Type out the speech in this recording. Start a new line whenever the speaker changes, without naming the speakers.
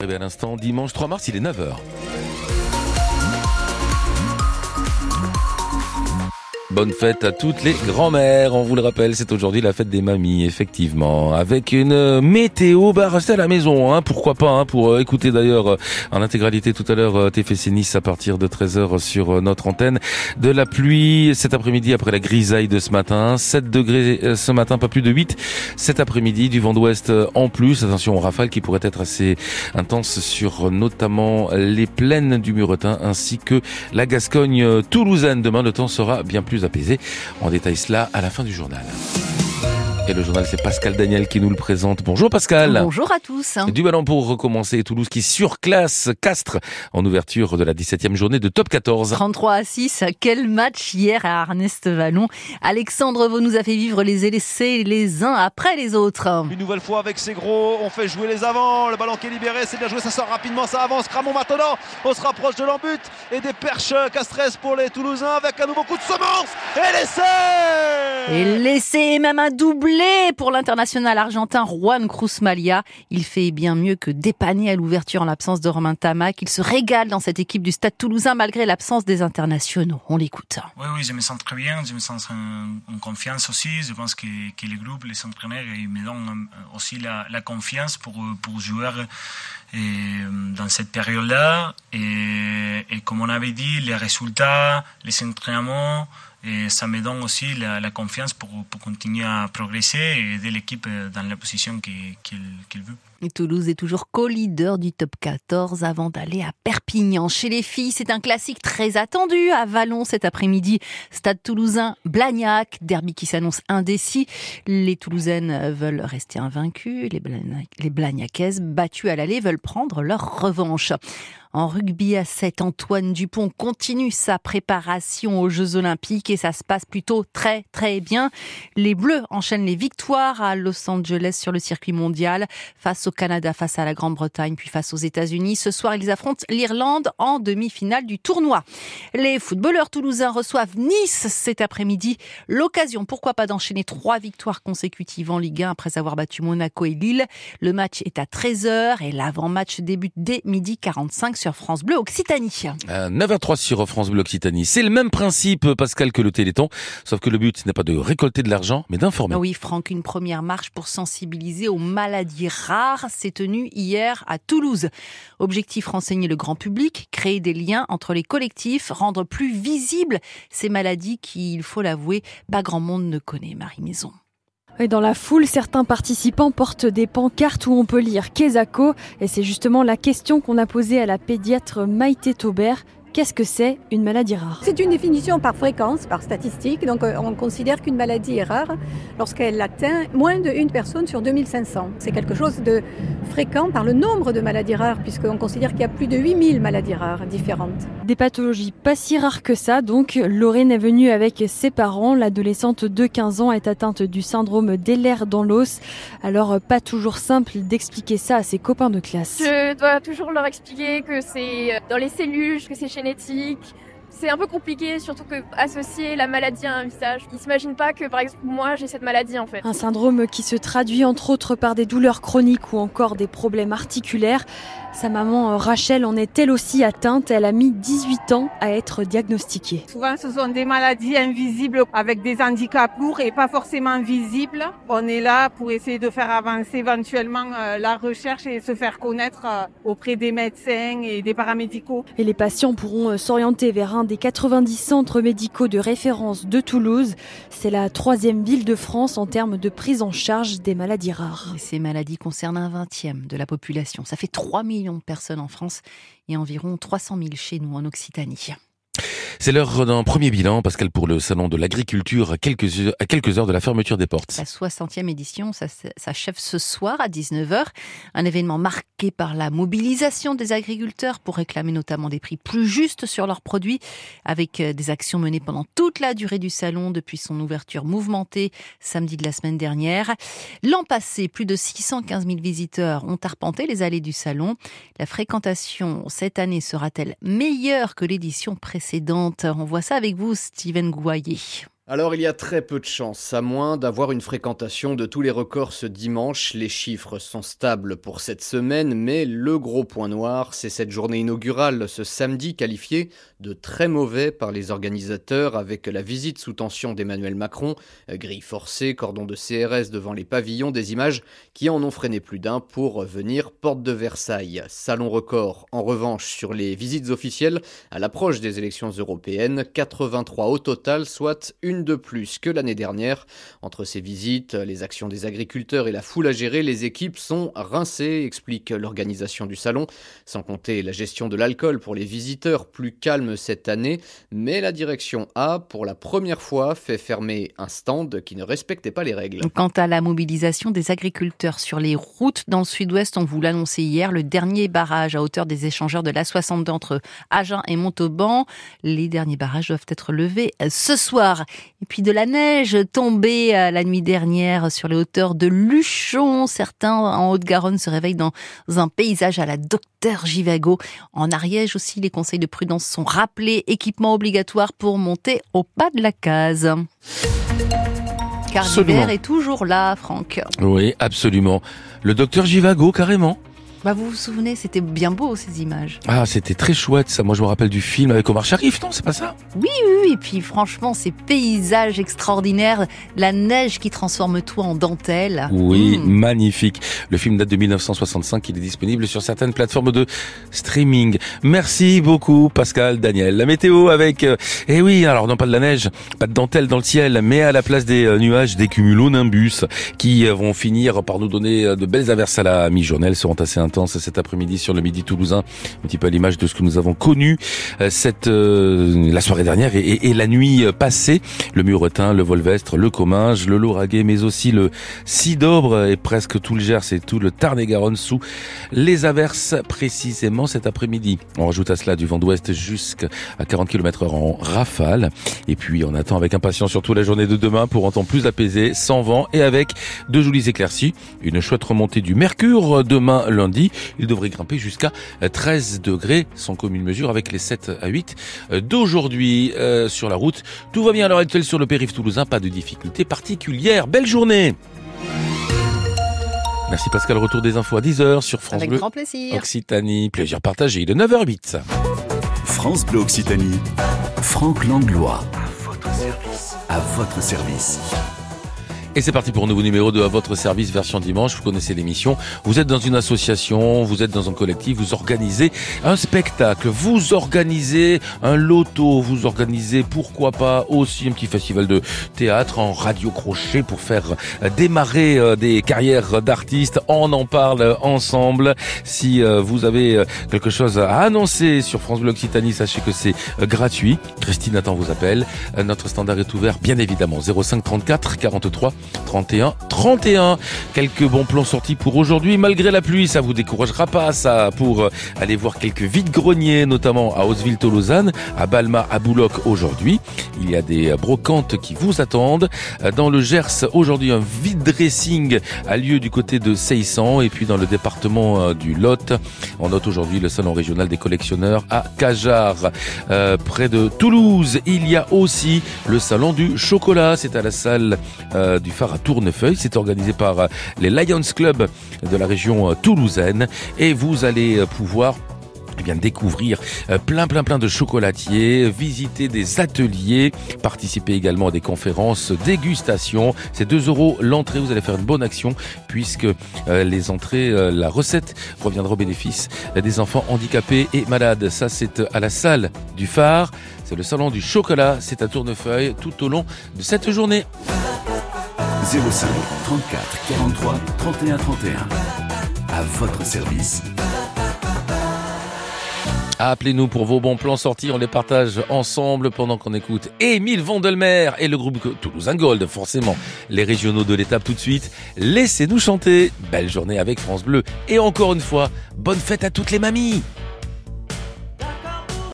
Et à l'instant, dimanche 3 mars, il est 9h. Bonne fête à toutes les grand-mères. On vous le rappelle, c'est aujourd'hui la fête des mamies, effectivement. Avec une météo, bah restez à la maison, hein, pourquoi pas, hein, pour euh, écouter d'ailleurs euh, en intégralité tout à l'heure euh, TFC Nice à partir de 13h sur notre antenne. De la pluie cet après-midi après la grisaille de ce matin. 7 degrés ce matin, pas plus de 8 cet après-midi. Du vent d'ouest en plus. Attention aux rafales qui pourraient être assez intenses sur notamment les plaines du Muretin ainsi que la Gascogne toulousaine. Demain, le temps sera bien plus On détaille cela à la fin du journal. Et le journal, c'est Pascal Daniel qui nous le présente. Bonjour Pascal.
Bonjour à tous.
Du ballon pour recommencer. Toulouse qui surclasse Castres en ouverture de la 17e journée de top 14.
33 à 6. Quel match hier à Arnest Vallon. Alexandre Vaux nous a fait vivre les essais les uns après les autres.
Une nouvelle fois avec ses gros. On fait jouer les avants. Le ballon qui est libéré. C'est bien joué. Ça sort rapidement. Ça avance. Cramon maintenant. On se rapproche de l'embut. Et des perches Castres pour les Toulousains avec un nouveau coup de semence. Et l'essai
Et l'essai même un doublé pour l'international argentin Juan Cruz Malia. Il fait bien mieux que dépanner à l'ouverture en l'absence de Romain Tamac. Il se régale dans cette équipe du Stade toulousain malgré l'absence des internationaux. On l'écoute.
Oui, oui, je me sens très bien. Je me sens en, confiance aussi. Je pense que, les groupes, les entraîneurs, ils me donnent aussi la, confiance pour, pour jouer et, dans cette période-là. Et comme on avait dit, les résultats, les entraînements, et ça me donne aussi la, confiance pour, pour, continuer à progresser et aider l'équipe dans la position qu'il veut.
Toulouse est toujours co-leader du top 14 avant d'aller à Perpignan. Chez les filles, c'est un classique très attendu à Vallon cet après-midi. Stade toulousain, Blagnac, derby qui s'annonce indécis. Les Toulousaines veulent rester invaincues. Les, les Blagnacaises, battues à l'aller, veulent prendre leur revanche. En rugby à 7, Antoine Dupont continue sa préparation aux Jeux Olympiques et ça se passe plutôt très très bien. Les Bleus enchaînent les victoires à Los Angeles sur le circuit mondial face au Canada, face à la Grande-Bretagne, puis face aux États-Unis. Ce soir, ils affrontent l'Irlande en demi-finale du tournoi. Les footballeurs toulousains reçoivent Nice cet après-midi. L'occasion, pourquoi pas, d'enchaîner trois victoires consécutives en Ligue 1 après avoir battu Monaco et Lille. Le match est à 13h et l'avant-match débute dès midi 45 sur France Bleu Occitanie.
9h03 sur France Bleu Occitanie. C'est le même principe, Pascal, que le Téléthon, sauf que le but n'est pas de récolter de l'argent, mais d'informer.
Oui, Franck, une première marche pour sensibiliser aux maladies rares s'est tenue hier à Toulouse. Objectif renseigner le grand public, créer des liens entre les collectifs, rendre plus visibles ces maladies qui, il faut l'avouer, pas grand monde ne connaît, Marie Maison.
Dans la foule, certains participants portent des pancartes où on peut lire Kesako. Et c'est justement la question qu'on a posée à la pédiatre Maïté Taubert. Qu'est-ce que c'est une maladie rare?
C'est une définition par fréquence, par statistique. Donc euh, on considère qu'une maladie est rare lorsqu'elle atteint moins de une personne sur 2500. C'est quelque chose de fréquent par le nombre de maladies rares, puisqu'on considère qu'il y a plus de 8000 maladies rares différentes.
Des pathologies pas si rares que ça, donc Lorraine est venue avec ses parents. L'adolescente de 15 ans est atteinte du syndrome d'Ehlers dans l'os. Alors pas toujours simple d'expliquer ça à ses copains de classe.
Je dois toujours leur expliquer que c'est dans les cellules, que c'est génétique, c'est un peu compliqué, surtout que associer la maladie à un visage. Ils s'imaginent pas que, par exemple, moi, j'ai cette maladie en fait.
Un syndrome qui se traduit entre autres par des douleurs chroniques ou encore des problèmes articulaires. Sa maman Rachel en est elle aussi atteinte. Elle a mis 18 ans à être diagnostiquée.
Souvent, ce sont des maladies invisibles avec des handicaps lourds et pas forcément visibles. On est là pour essayer de faire avancer éventuellement euh, la recherche et se faire connaître euh, auprès des médecins et des paramédicaux.
Et les patients pourront euh, s'orienter vers un des 90 centres médicaux de référence de Toulouse. C'est la troisième ville de France en termes de prise en charge des maladies rares.
Ces maladies concernent un vingtième de la population. Ça fait 3 millions de personnes en France et environ 300 000 chez nous en Occitanie.
C'est l'heure d'un premier bilan, Pascal, pour le Salon de l'Agriculture à quelques, heures, à quelques heures de la fermeture des portes.
La 60e édition s'achève ce soir à 19h. Un événement marqué par la mobilisation des agriculteurs pour réclamer notamment des prix plus justes sur leurs produits, avec euh, des actions menées pendant toute la durée du salon depuis son ouverture mouvementée samedi de la semaine dernière. L'an passé, plus de 615 000 visiteurs ont arpenté les allées du salon. La fréquentation cette année sera-t-elle meilleure que l'édition précédente? On voit ça avec vous, Steven Gouaillet.
Alors il y a très peu de chances, à moins d'avoir une fréquentation de tous les records ce dimanche. Les chiffres sont stables pour cette semaine, mais le gros point noir, c'est cette journée inaugurale ce samedi qualifiée de très mauvais par les organisateurs avec la visite sous tension d'Emmanuel Macron, grille forcée, cordon de CRS devant les pavillons, des images qui en ont freiné plus d'un pour venir porte de Versailles. Salon record en revanche sur les visites officielles à l'approche des élections européennes, 83 au total, soit une de plus que l'année dernière. Entre ces visites, les actions des agriculteurs et la foule à gérer, les équipes sont rincées, explique l'organisation du salon, sans compter la gestion de l'alcool pour les visiteurs, plus calme cette année, mais la direction a, pour la première fois, fait fermer un stand qui ne respectait pas les règles.
Quant à la mobilisation des agriculteurs sur les routes dans le sud-ouest, on vous l'annonçait hier, le dernier barrage à hauteur des échangeurs de l'A62 entre Agen et Montauban. Les derniers barrages doivent être levés ce soir. Et puis de la neige tombée euh, la nuit dernière sur les hauteurs de Luchon. Certains en Haute-Garonne se réveillent dans un paysage à la docteur Givago. En Ariège aussi, les conseils de prudence sont rappelés. Équipement obligatoire pour monter au pas de la case. Car l'hiver est toujours là, Franck.
Oui, absolument. Le docteur Givago, carrément.
Bah vous vous souvenez, c'était bien beau ces images.
Ah, c'était très chouette ça. Moi je me rappelle du film avec Omar Sharif, non C'est pas ça?
Oui, oui, oui. Et puis franchement, ces paysages extraordinaires, la neige qui transforme tout en dentelle.
Oui, mmh. magnifique. Le film date de 1965, il est disponible sur certaines plateformes de streaming. Merci beaucoup Pascal, Daniel. La météo avec, euh, eh oui, alors non pas de la neige, pas de dentelle dans le ciel, mais à la place des euh, nuages, des cumulonimbus qui euh, vont finir par nous donner de belles averses à la mi-journée. Elles seront assez intense cet après-midi sur le midi toulousain, un petit peu à l'image de ce que nous avons connu euh, cette euh, la soirée dernière et, et, la nuit passée. Le Muretin, le Volvestre, le Comminges, le Lauragais, mais aussi le Sidobre et presque tout le Gers et tout le Tarn-et-Garonne sous les averses précisément cet après-midi. On rajoute à cela du vent d'ouest jusqu'à 40 km heure en rafale. Et puis on attend avec impatience surtout la journée de demain pour un temps plus apaisé, sans vent et avec de jolies éclaircies. Une chouette remontée du mercure demain lundi il devrait grimper jusqu'à 13 degrés, sans commune mesure avec les 7 à 8 d'aujourd'hui euh, sur la route. Tout va bien à l'heure actuelle sur le périph' toulousain, pas de difficultés particulières. Belle journée Merci Pascal, retour des infos à 10h sur France
Avec
Bleu.
grand plaisir.
Occitanie, plaisir partagé de 9h08.
France Bleu Occitanie, Franck Langlois. À votre service. À votre service.
Et c'est parti pour un nouveau numéro de votre service version dimanche. Vous connaissez l'émission. Vous êtes dans une association, vous êtes dans un collectif, vous organisez un spectacle, vous organisez un loto, vous organisez pourquoi pas aussi un petit festival de théâtre en radio crochet pour faire démarrer euh, des carrières d'artistes. On en parle ensemble. Si euh, vous avez euh, quelque chose à annoncer sur France Bleu Occitanie, sachez que c'est gratuit. Christine attend vous appelle. Notre standard est ouvert bien évidemment 05 34 43 31 31. Quelques bons plans sortis pour aujourd'hui. Malgré la pluie, ça vous découragera pas, ça, pour euh, aller voir quelques vides-greniers, notamment à Hauteville-Tolosane, à Balma, à Bouloc aujourd'hui. Il y a des brocantes qui vous attendent. Euh, dans le Gers, aujourd'hui, un vide dressing a lieu du côté de Seissan et puis dans le département euh, du Lot. On note aujourd'hui le salon régional des collectionneurs à Cajar. près de Toulouse, il y a aussi le salon du chocolat. C'est à la salle du phare à Tournefeuille. C'est organisé par euh, les Lions Club de la région euh, toulousaine et vous allez euh, pouvoir eh bien découvrir plein plein plein de chocolatiers, visiter des ateliers, participer également à des conférences, dégustations. C'est 2 euros l'entrée, vous allez faire une bonne action puisque les entrées, la recette reviendra au bénéfice des enfants handicapés et malades. Ça c'est à la salle du phare, c'est le salon du chocolat, c'est à Tournefeuille tout au long de cette journée.
05 34 43 31 31. À votre service.
Appelez-nous pour vos bons plans sortis, on les partage ensemble pendant qu'on écoute Émile Vondelmer et le groupe Toulousain Gold, forcément. Les régionaux de l'étape tout de suite. Laissez-nous chanter. Belle journée avec France Bleu. Et encore une fois, bonne fête à toutes les mamies.